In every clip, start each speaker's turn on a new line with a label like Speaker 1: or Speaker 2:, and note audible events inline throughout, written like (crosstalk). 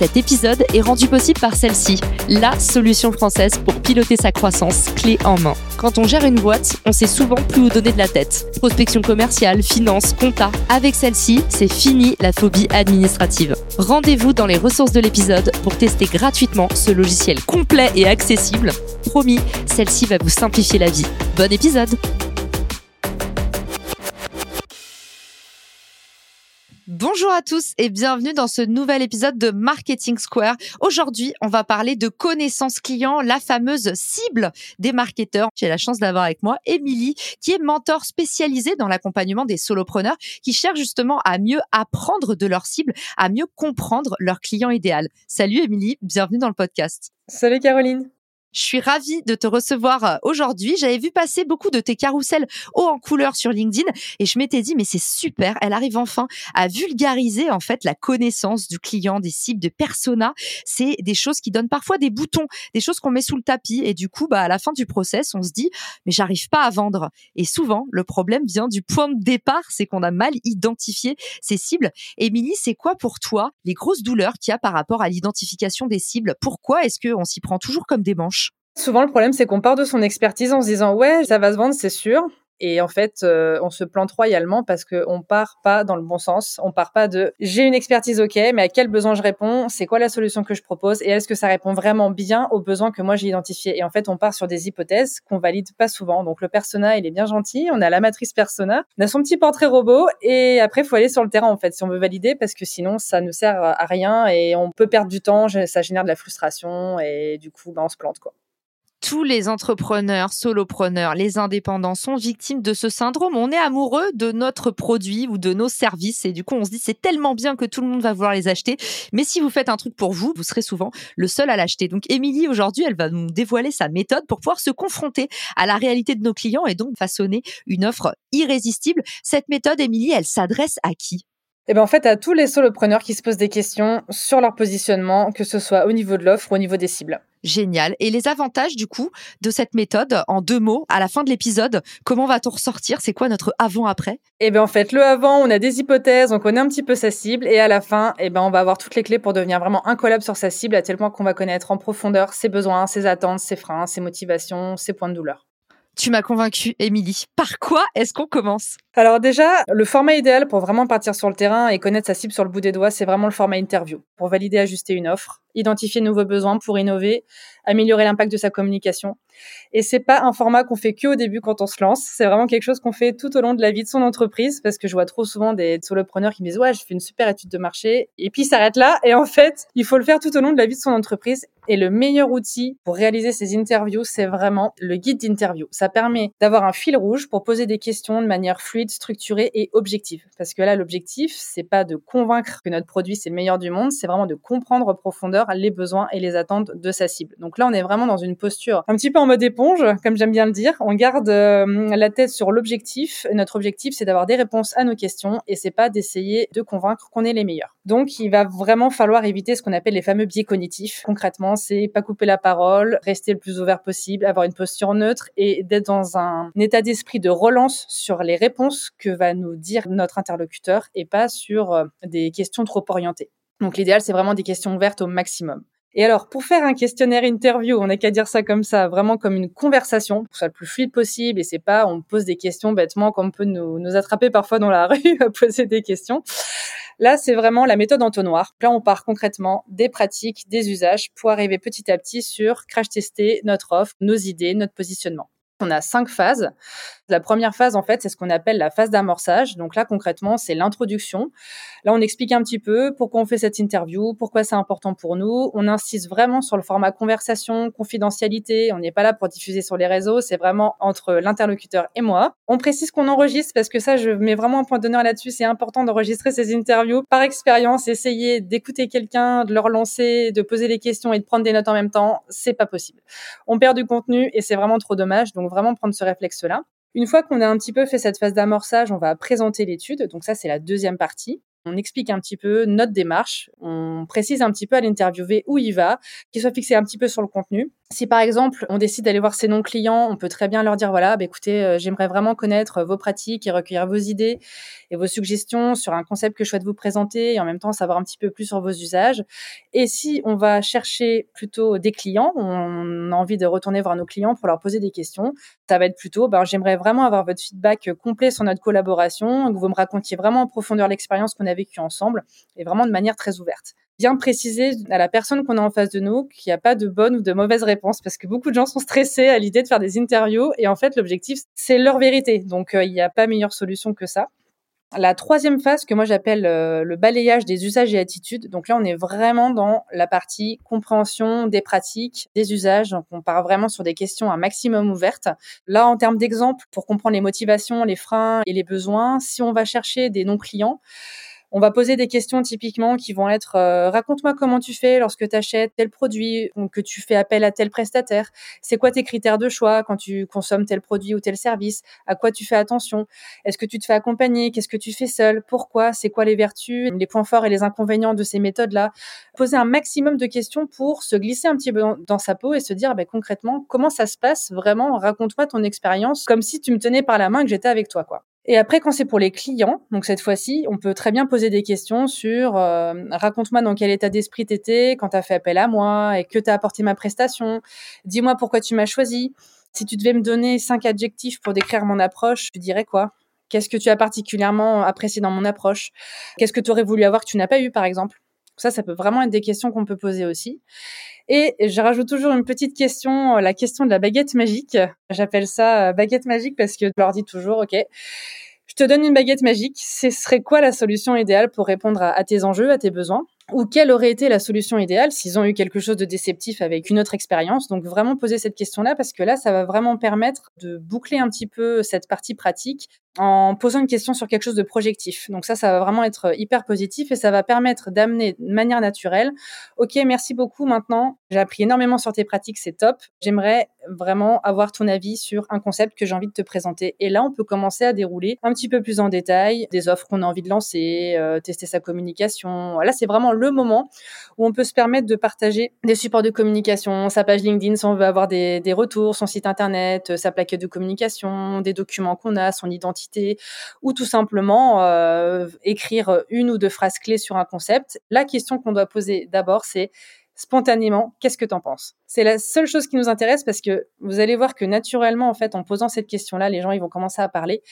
Speaker 1: Cet épisode est rendu possible par celle-ci, la solution française pour piloter sa croissance clé en main. Quand on gère une boîte, on sait souvent plus où donner de la tête. Prospection commerciale, finance, compta. Avec celle-ci, c'est fini la phobie administrative. Rendez-vous dans les ressources de l'épisode pour tester gratuitement ce logiciel complet et accessible. Promis, celle-ci va vous simplifier la vie. Bon épisode Bonjour à tous et bienvenue dans ce nouvel épisode de Marketing Square. Aujourd'hui, on va parler de connaissance client, la fameuse cible des marketeurs. J'ai la chance d'avoir avec moi Émilie, qui est mentor spécialisée dans l'accompagnement des solopreneurs qui cherchent justement à mieux apprendre de leur cible, à mieux comprendre leur client idéal. Salut Émilie, bienvenue dans le podcast.
Speaker 2: Salut Caroline.
Speaker 1: Je suis ravie de te recevoir euh, aujourd'hui. J'avais vu passer beaucoup de tes carousels haut en couleur sur LinkedIn et je m'étais dit mais c'est super, elle arrive enfin à vulgariser en fait la connaissance du client, des cibles, de persona. C'est des choses qui donnent parfois des boutons, des choses qu'on met sous le tapis et du coup bah à la fin du process, on se dit mais j'arrive pas à vendre. Et souvent le problème vient du point de départ, c'est qu'on a mal identifié ces cibles. Émilie, c'est quoi pour toi les grosses douleurs qu'il y a par rapport à l'identification des cibles? Pourquoi est-ce qu'on s'y prend toujours comme des manches?
Speaker 2: Souvent, le problème, c'est qu'on part de son expertise en se disant ouais, ça va se vendre, c'est sûr. Et en fait, euh, on se plante royalement parce qu'on part pas dans le bon sens. On part pas de j'ai une expertise, ok, mais à quel besoin je réponds? C'est quoi la solution que je propose? Et est-ce que ça répond vraiment bien aux besoins que moi j'ai identifiés? Et en fait, on part sur des hypothèses qu'on valide pas souvent. Donc le persona, il est bien gentil. On a la matrice persona, on a son petit portrait robot, et après, faut aller sur le terrain en fait si on veut valider parce que sinon, ça ne sert à rien et on peut perdre du temps. Ça génère de la frustration et du coup, bah, on se plante quoi
Speaker 1: tous les entrepreneurs, solopreneurs, les indépendants sont victimes de ce syndrome. On est amoureux de notre produit ou de nos services et du coup on se dit c'est tellement bien que tout le monde va vouloir les acheter. Mais si vous faites un truc pour vous, vous serez souvent le seul à l'acheter. Donc Émilie aujourd'hui, elle va nous dévoiler sa méthode pour pouvoir se confronter à la réalité de nos clients et donc façonner une offre irrésistible. Cette méthode, Émilie, elle s'adresse à qui?
Speaker 2: Eh ben en fait, à tous les solopreneurs qui se posent des questions sur leur positionnement, que ce soit au niveau de l'offre ou au niveau des cibles.
Speaker 1: Génial. Et les avantages, du coup, de cette méthode, en deux mots, à la fin de l'épisode, comment va-t-on ressortir? C'est quoi notre avant-après?
Speaker 2: Eh bien, en fait, le avant, on a des hypothèses, on connaît un petit peu sa cible, et à la fin, eh ben, on va avoir toutes les clés pour devenir vraiment incollable sur sa cible, à tel point qu'on va connaître en profondeur ses besoins, ses attentes, ses freins, ses motivations, ses points de douleur.
Speaker 1: Tu m'as convaincu, Émilie. Par quoi est-ce qu'on commence?
Speaker 2: Alors déjà, le format idéal pour vraiment partir sur le terrain et connaître sa cible sur le bout des doigts, c'est vraiment le format interview. Pour valider, ajuster une offre, identifier de nouveaux besoins pour innover, améliorer l'impact de sa communication. Et c'est pas un format qu'on fait que au début quand on se lance. C'est vraiment quelque chose qu'on fait tout au long de la vie de son entreprise parce que je vois trop souvent des solopreneurs qui me disent ouais, je fais une super étude de marché et puis s'arrête là. Et en fait, il faut le faire tout au long de la vie de son entreprise. Et le meilleur outil pour réaliser ces interviews, c'est vraiment le guide d'interview. Ça permet d'avoir un fil rouge pour poser des questions de manière fluide, structurée et objective. Parce que là, l'objectif, c'est pas de convaincre que notre produit c'est le meilleur du monde, c'est vraiment de comprendre en profondeur les besoins et les attentes de sa cible. Donc là, on est vraiment dans une posture un petit peu en mode éponge, comme j'aime bien le dire. On garde euh, la tête sur l'objectif. Notre objectif, c'est d'avoir des réponses à nos questions et c'est pas d'essayer de convaincre qu'on est les meilleurs. Donc, il va vraiment falloir éviter ce qu'on appelle les fameux biais cognitifs. Concrètement, c'est pas couper la parole, rester le plus ouvert possible, avoir une posture neutre et d'être dans un état d'esprit de relance sur les réponses que va nous dire notre interlocuteur et pas sur euh, des questions trop orientées. Donc l'idéal, c'est vraiment des questions ouvertes au maximum. Et alors, pour faire un questionnaire interview, on n'a qu'à dire ça comme ça, vraiment comme une conversation, pour que ce le plus fluide possible, et c'est pas on pose des questions bêtement comme on peut nous, nous attraper parfois dans la (laughs) rue à poser des questions. Là, c'est vraiment la méthode entonnoir. Là, on part concrètement des pratiques, des usages pour arriver petit à petit sur crash tester notre offre, nos idées, notre positionnement. On a cinq phases. La première phase, en fait, c'est ce qu'on appelle la phase d'amorçage. Donc là, concrètement, c'est l'introduction. Là, on explique un petit peu pourquoi on fait cette interview, pourquoi c'est important pour nous. On insiste vraiment sur le format conversation, confidentialité. On n'est pas là pour diffuser sur les réseaux. C'est vraiment entre l'interlocuteur et moi. On précise qu'on enregistre parce que ça, je mets vraiment un point d'honneur là-dessus. C'est important d'enregistrer ces interviews. Par expérience, essayer d'écouter quelqu'un, de le relancer, de poser des questions et de prendre des notes en même temps, c'est pas possible. On perd du contenu et c'est vraiment trop dommage. Donc vraiment prendre ce réflexe-là. Une fois qu'on a un petit peu fait cette phase d'amorçage, on va présenter l'étude. Donc ça, c'est la deuxième partie. On explique un petit peu notre démarche, on précise un petit peu à l'interviewé où il va, qu'il soit fixé un petit peu sur le contenu. Si par exemple on décide d'aller voir ses non-clients, on peut très bien leur dire voilà, bah, écoutez, euh, j'aimerais vraiment connaître vos pratiques et recueillir vos idées et vos suggestions sur un concept que je souhaite vous présenter et en même temps savoir un petit peu plus sur vos usages. Et si on va chercher plutôt des clients, on a envie de retourner voir nos clients pour leur poser des questions, ça va être plutôt ben, j'aimerais vraiment avoir votre feedback complet sur notre collaboration, que vous me racontiez vraiment en profondeur l'expérience qu'on a vécue ensemble et vraiment de manière très ouverte bien préciser à la personne qu'on a en face de nous qu'il n'y a pas de bonne ou de mauvaise réponse parce que beaucoup de gens sont stressés à l'idée de faire des interviews et en fait l'objectif c'est leur vérité donc euh, il n'y a pas meilleure solution que ça. La troisième phase que moi j'appelle euh, le balayage des usages et attitudes. Donc là, on est vraiment dans la partie compréhension des pratiques, des usages. Donc on part vraiment sur des questions un maximum ouvertes. Là, en termes d'exemple, pour comprendre les motivations, les freins et les besoins, si on va chercher des non-clients, on va poser des questions typiquement qui vont être euh, raconte-moi comment tu fais lorsque tu achètes tel produit ou que tu fais appel à tel prestataire. C'est quoi tes critères de choix quand tu consommes tel produit ou tel service? À quoi tu fais attention? Est-ce que tu te fais accompagner? Qu'est-ce que tu fais seul? Pourquoi? C'est quoi les vertus, les points forts et les inconvénients de ces méthodes-là? Poser un maximum de questions pour se glisser un petit peu dans, sa peau et se dire bah, concrètement comment ça se passe vraiment? Raconte-moi ton expérience comme si tu me tenais par la main que j'étais avec toi quoi. Et après, quand c'est pour les clients, donc cette fois-ci, on peut très bien poser des questions sur euh, raconte-moi dans quel état d'esprit t'étais quand t'as fait appel à moi et que t'as apporté ma prestation. Dis-moi pourquoi tu m'as choisi. Si tu devais me donner cinq adjectifs pour décrire mon approche, tu dirais quoi? Qu'est-ce que tu as particulièrement apprécié dans mon approche? Qu'est-ce que tu aurais voulu avoir que tu n'as pas eu, par exemple? Ça, ça peut vraiment être des questions qu'on peut poser aussi. Et je rajoute toujours une petite question, la question de la baguette magique. J'appelle ça euh, baguette magique parce que je leur dis toujours, OK, je te donne une baguette magique. Ce serait quoi la solution idéale pour répondre à, tes enjeux, à tes besoins? Ou quelle aurait été la solution idéale s'ils ont eu quelque chose de déceptif avec une autre expérience? Donc vraiment poser cette question-là parce que là, ça va vraiment permettre de boucler un petit peu cette partie pratique en posant une question sur quelque chose de projectif. Donc ça, ça va vraiment être hyper positif et ça va permettre d'amener de manière naturelle, ok, merci beaucoup maintenant, j'ai appris énormément sur tes pratiques, c'est top, j'aimerais vraiment avoir ton avis sur un concept que j'ai envie de te présenter. Et là, on peut commencer à dérouler un petit peu plus en détail des offres qu'on a envie de lancer, euh, tester sa communication. Là, c'est vraiment le moment où on peut se permettre de partager des supports de communication, sa page LinkedIn si on veut avoir des, retours, son site internet, sa plaquette de communication, des documents qu'on a, son identité ou tout simplement euh, écrire une ou deux phrases clés sur un concept. La question qu'on doit poser d'abord, c'est spontanément, qu'est-ce que tu en penses? C'est la seule chose qui nous intéresse parce que vous allez voir que naturellement, en fait, en posant cette question-là, les gens ils vont commencer à parler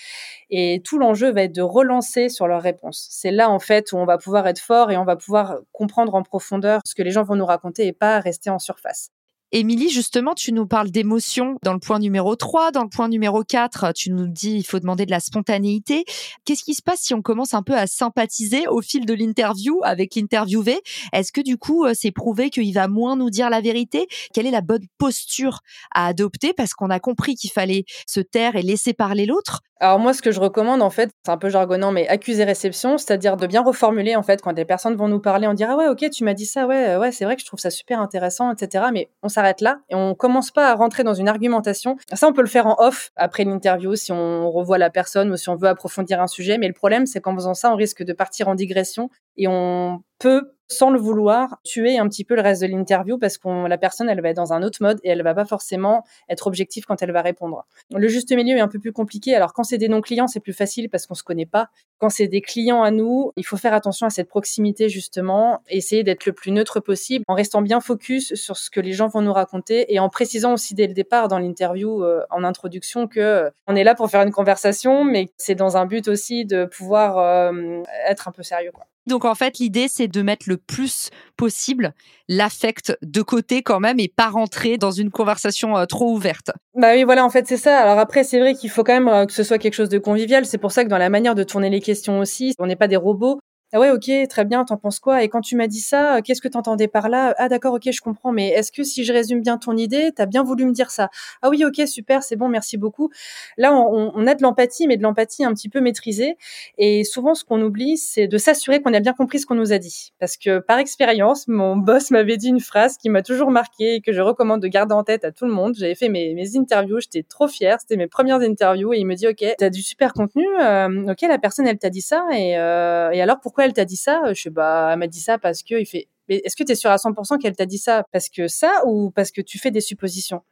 Speaker 2: et tout l'enjeu va être de relancer sur leurs réponses. C'est là, en fait, où on va pouvoir être fort et on va pouvoir comprendre en profondeur ce que les gens vont nous raconter et pas rester en surface.
Speaker 1: Émilie, justement, tu nous parles d'émotion dans le point numéro 3. Dans le point numéro 4, tu nous dis il faut demander de la spontanéité. Qu'est-ce qui se passe si on commence un peu à sympathiser au fil de l'interview avec l'interviewé? Est-ce que du coup, euh, c'est prouvé qu'il va moins nous dire la vérité? Quelle est la bonne posture à adopter? Parce qu'on a compris qu'il fallait se taire et laisser parler l'autre.
Speaker 2: Alors moi, ce que je recommande, en fait, c'est un peu jargonnant, mais accuser-réception, c'est-à-dire de bien reformuler, en fait, quand des personnes vont nous parler, on dira, ah ouais, ok, tu m'as dit ça, ouais, ouais, c'est vrai que je trouve ça super intéressant, etc. Mais s'arrête là et on commence pas à rentrer dans une argumentation. Ça, on peut le faire en off après l'interview si on revoit la personne ou si on veut approfondir un sujet. Mais le problème, c'est qu'en faisant ça, on risque de partir en digression et on peut sans le vouloir, tuer un petit peu le reste de l'interview parce que la personne, elle va être dans un autre mode et elle va pas forcément être objective quand elle va répondre. Le juste milieu est un peu plus compliqué. Alors, quand c'est des non-clients, c'est plus facile parce qu'on se connaît pas. Quand c'est des clients à nous, il faut faire attention à cette proximité, justement, essayer d'être le plus neutre possible en restant bien focus sur ce que les gens vont nous raconter et en précisant aussi dès le départ dans l'interview, euh, en introduction, que euh, on est là pour faire une conversation, mais c'est dans un but aussi de pouvoir euh, être un peu sérieux.
Speaker 1: Donc en fait, l'idée, c'est de mettre le plus possible l'affect de côté quand même et pas rentrer dans une conversation euh, trop ouverte.
Speaker 2: Bah oui, voilà, en fait, c'est ça. Alors après, c'est vrai qu'il faut quand même euh, que ce soit quelque chose de convivial. C'est pour ça que dans la manière de tourner les questions aussi, on n'est pas des robots. Ah ouais, ok, très bien, t'en penses quoi? Et quand tu m'as dit ça, euh, qu'est-ce que t'entendais par là? Ah d'accord, ok, je comprends, mais est-ce que si je résume bien ton idée, t'as bien voulu me dire ça? Ah oui, ok, super, c'est bon, merci beaucoup. Là, on, a de l'empathie, mais de l'empathie un petit peu maîtrisée. Et souvent, ce qu'on oublie, c'est de s'assurer qu'on a bien compris ce qu'on nous a dit. Parce que par expérience, mon boss m'avait dit une phrase qui m'a toujours marqué et que je recommande de garder en tête à tout le monde. J'avais fait mes, mes interviews, j'étais trop fière, c'était mes premières interviews, et il me dit, ok, t'as du super contenu, euh, ok, la personne, elle t'a dit ça, et, euh, et alors pourquoi elle t'a dit ça? Je sais, bah, elle m'a dit ça parce que il fait. Mais est-ce que tu es sûr à 100% qu'elle t'a dit ça? Parce que ça ou parce que tu fais des suppositions?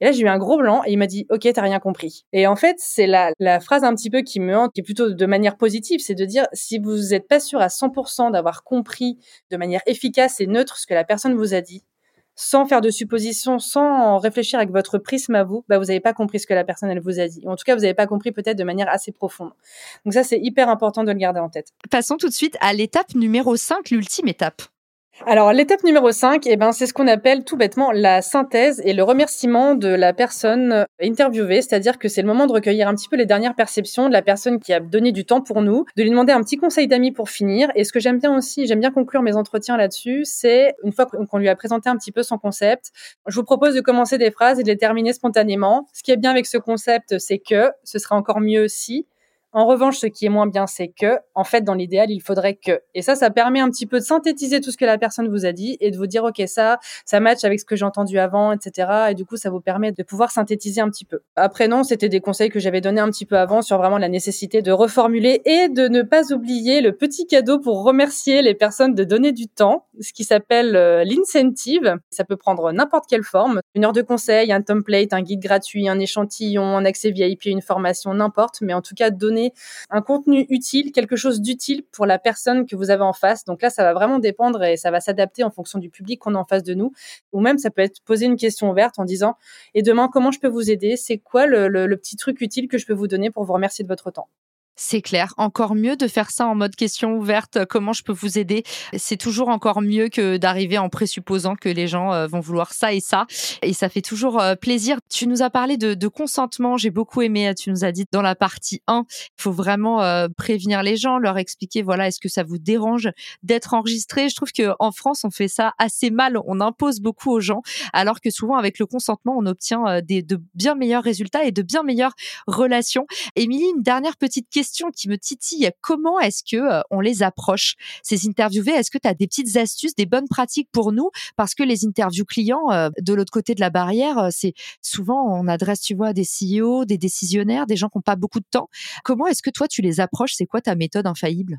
Speaker 2: Et là, j'ai eu un gros blanc et il m'a dit, OK, t'as rien compris. Et en fait, c'est la, la phrase un petit peu qui me hante, qui est plutôt de manière positive, c'est de dire, si vous n'êtes pas sûr à 100% d'avoir compris de manière efficace et neutre ce que la personne vous a dit, sans faire de suppositions, sans réfléchir avec votre prisme à vous, bah vous n'avez pas compris ce que la personne elle vous a dit. En tout cas, vous n'avez pas compris peut-être de manière assez profonde. Donc ça, c'est hyper important de le garder en tête.
Speaker 1: Passons tout de suite à l'étape numéro 5, l'ultime étape.
Speaker 2: Alors, l'étape numéro 5, eh ben, c'est ce qu'on appelle tout bêtement la synthèse et le remerciement de la personne interviewée. C'est-à-dire que c'est le moment de recueillir un petit peu les dernières perceptions de la personne qui a donné du temps pour nous, de lui demander un petit conseil d'amis pour finir. Et ce que j'aime bien aussi, j'aime bien conclure mes entretiens là-dessus, c'est une fois qu'on lui a présenté un petit peu son concept, je vous propose de commencer des phrases et de les terminer spontanément. Ce qui est bien avec ce concept, c'est que ce sera encore mieux si, en revanche, ce qui est moins bien, c'est que, en fait, dans l'idéal, il faudrait que. Et ça, ça permet un petit peu de synthétiser tout ce que la personne vous a dit et de vous dire, OK, ça, ça match avec ce que j'ai entendu avant, etc. Et du coup, ça vous permet de pouvoir synthétiser un petit peu. Après, non, c'était des conseils que j'avais donnés un petit peu avant sur vraiment la nécessité de reformuler et de ne pas oublier le petit cadeau pour remercier les personnes de donner du temps, ce qui s'appelle euh, l'incentive. Ça peut prendre n'importe quelle forme. Une heure de conseil, un template, un guide gratuit, un échantillon, un accès VIP, une formation, n'importe. Mais en tout cas, donner un contenu utile, quelque chose d'utile pour la personne que vous avez en face. Donc là, ça va vraiment dépendre et ça va s'adapter en fonction du public qu'on a en face de nous. Ou même, ça peut être poser une question ouverte en disant, et demain, comment je peux vous aider? C'est quoi le, le petit truc utile que je peux vous donner pour vous remercier de votre temps?
Speaker 1: C'est clair. Encore mieux de faire ça en mode question ouverte. Comment je peux vous aider? C'est toujours encore mieux que d'arriver en présupposant que les gens euh, vont vouloir ça et ça. Et ça fait toujours euh, plaisir. Tu nous as parlé de, consentement. J'ai beaucoup aimé. Tu nous as dit dans la partie 1, il faut vraiment euh, prévenir les gens, leur expliquer, voilà, est-ce que ça vous dérange d'être enregistré? Je trouve que en France, on fait ça assez mal. On impose beaucoup aux gens, alors que souvent, avec le consentement, on obtient des, de bien meilleurs résultats et de bien meilleures relations. Émilie, une dernière petite question question qui me titille. Comment est-ce que euh, on les approche ces interviewés? Est-ce que tu as des petites astuces, des bonnes pratiques pour nous? Parce que les interviews clients euh, de l'autre côté de la barrière, euh, c'est souvent on adresse, tu vois, des CEO, des décisionnaires, des gens qui n'ont pas beaucoup de temps. Comment est-ce que toi tu les approches? C'est quoi ta méthode infaillible?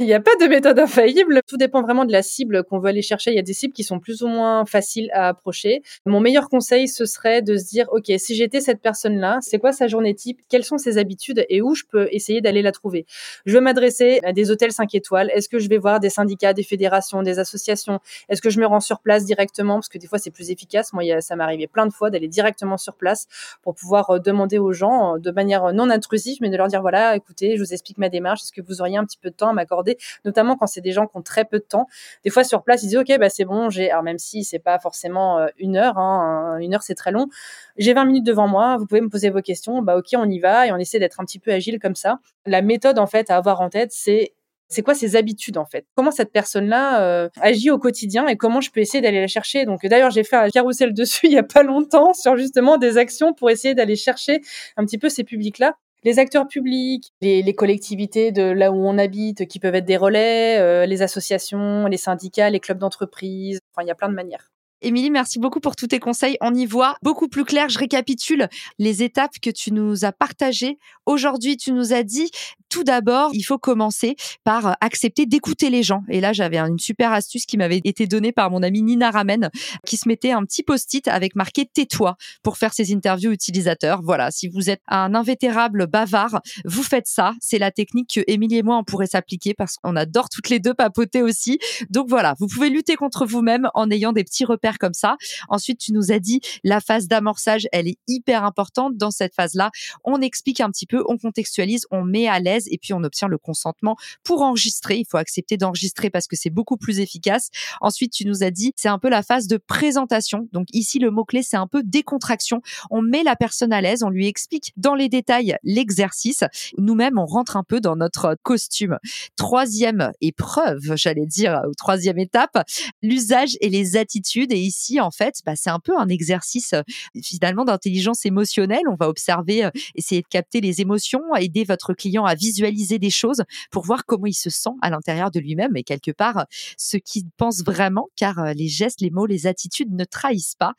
Speaker 2: Il n'y a pas de méthode infaillible. Tout dépend vraiment de la cible qu'on veut aller chercher. Il y a des cibles qui sont plus ou moins faciles à approcher. Mon meilleur conseil, ce serait de se dire, OK, si j'étais cette personne-là, c'est quoi sa journée type? Quelles sont ses habitudes et où je peux essayer d'aller la trouver? Je veux m'adresser à des hôtels 5 étoiles. Est-ce que je vais voir des syndicats, des fédérations, des associations? Est-ce que je me rends sur place directement? Parce que des fois, c'est plus efficace. Moi, ça m'est arrivé plein de fois d'aller directement sur place pour pouvoir euh, demander aux gens euh, de manière non intrusive, mais de leur dire, voilà, écoutez, je vous explique ma démarche. Est-ce que vous auriez un petit peu de temps à m'accorder? Notamment quand c'est des gens qui ont très peu de temps. Des fois sur place, ils disent ok, bah c'est bon, j'ai, même si c'est pas forcément euh, une heure, hein, une heure c'est très long, j'ai 20 minutes devant moi, vous pouvez me poser vos questions, bah ok, on y va et on essaie d'être un petit peu agile comme ça. La méthode en fait à avoir en tête, c'est c'est quoi ses habitudes en fait? Comment cette personne-là euh, agit au quotidien et comment je peux essayer d'aller la chercher? Donc d'ailleurs, j'ai fait un carousel (laughs) dessus il y a pas longtemps sur justement des actions pour essayer d'aller chercher un petit peu ces publics-là les acteurs publics, les, collectivités de là où on habite, qui peuvent être des relais, euh, les associations, les syndicats, les clubs d'entreprise. Enfin, il y a plein de manières.
Speaker 1: Émilie, merci beaucoup pour tous tes conseils. On y voit beaucoup plus clair. Je récapitule les étapes que tu nous as partagées. Aujourd'hui, tu nous as dit, tout d'abord, il faut commencer par accepter d'écouter les gens. Et là, j'avais une super astuce qui m'avait été donnée par mon amie Nina Ramen, qui se mettait un petit post-it avec marqué tais-toi pour faire ses interviews utilisateurs. Voilà. Si vous êtes un invétérable bavard, vous faites ça. C'est la technique que Émilie et moi, on pourrait s'appliquer parce qu'on adore toutes les deux papoter aussi. Donc voilà. Vous pouvez lutter contre vous-même en ayant des petits repères comme ça. Ensuite, tu nous as dit la phase d'amorçage, elle est hyper importante. Dans cette phase-là, on explique un petit peu, on contextualise, on met à l'aise et puis on obtient le consentement pour enregistrer. Il faut accepter d'enregistrer parce que c'est beaucoup plus efficace. Ensuite, tu nous as dit, c'est un peu la phase de présentation. Donc ici, le mot-clé, c'est un peu décontraction. On met la personne à l'aise, on lui explique dans les détails l'exercice. Nous-mêmes, on rentre un peu dans notre costume. Troisième épreuve, j'allais dire, ou troisième étape, l'usage et les attitudes. Ici, en fait, bah, c'est un peu un exercice euh, finalement d'intelligence émotionnelle. On va observer, euh, essayer de capter les émotions, aider votre client à visualiser des choses pour voir comment il se sent à l'intérieur de lui-même et quelque part ce qu'il pense vraiment, car euh, les gestes, les mots, les attitudes ne trahissent pas.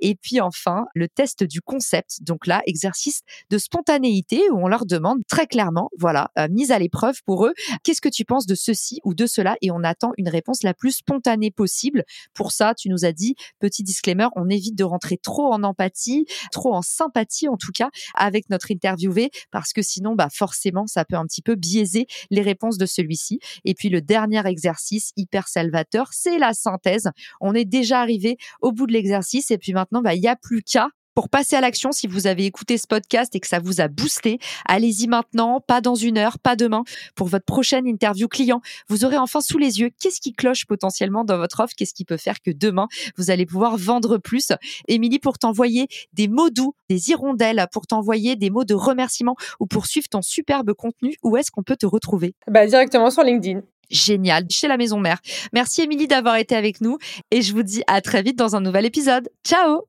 Speaker 1: Et puis enfin, le test du concept. Donc là, exercice de spontanéité où on leur demande très clairement, voilà, mise à l'épreuve pour eux, qu'est-ce que tu penses de ceci ou de cela? Et on attend une réponse la plus spontanée possible. Pour ça, tu nous as dit, petit disclaimer, on évite de rentrer trop en empathie, trop en sympathie en tout cas avec notre interviewé, parce que sinon, bah forcément, ça peut un petit peu biaiser les réponses de celui-ci. Et puis le dernier exercice hyper salvateur, c'est la synthèse. On est déjà arrivé au bout de l'exercice et puis maintenant, bah il y a plus qu'à pour passer à l'action, si vous avez écouté ce podcast et que ça vous a boosté, allez-y maintenant, pas dans une heure, pas demain, pour votre prochaine interview client. Vous aurez enfin sous les yeux qu'est-ce qui cloche potentiellement dans votre offre, qu'est-ce qui peut faire que demain, vous allez pouvoir vendre plus. Émilie, pour t'envoyer des mots doux, des hirondelles, pour t'envoyer des mots de remerciement ou pour suivre ton superbe contenu, où est-ce qu'on peut te retrouver?
Speaker 2: Bah, Directement sur LinkedIn
Speaker 1: génial chez la maison mère. Merci Émilie d'avoir été avec nous et je vous dis à très vite dans un nouvel épisode. Ciao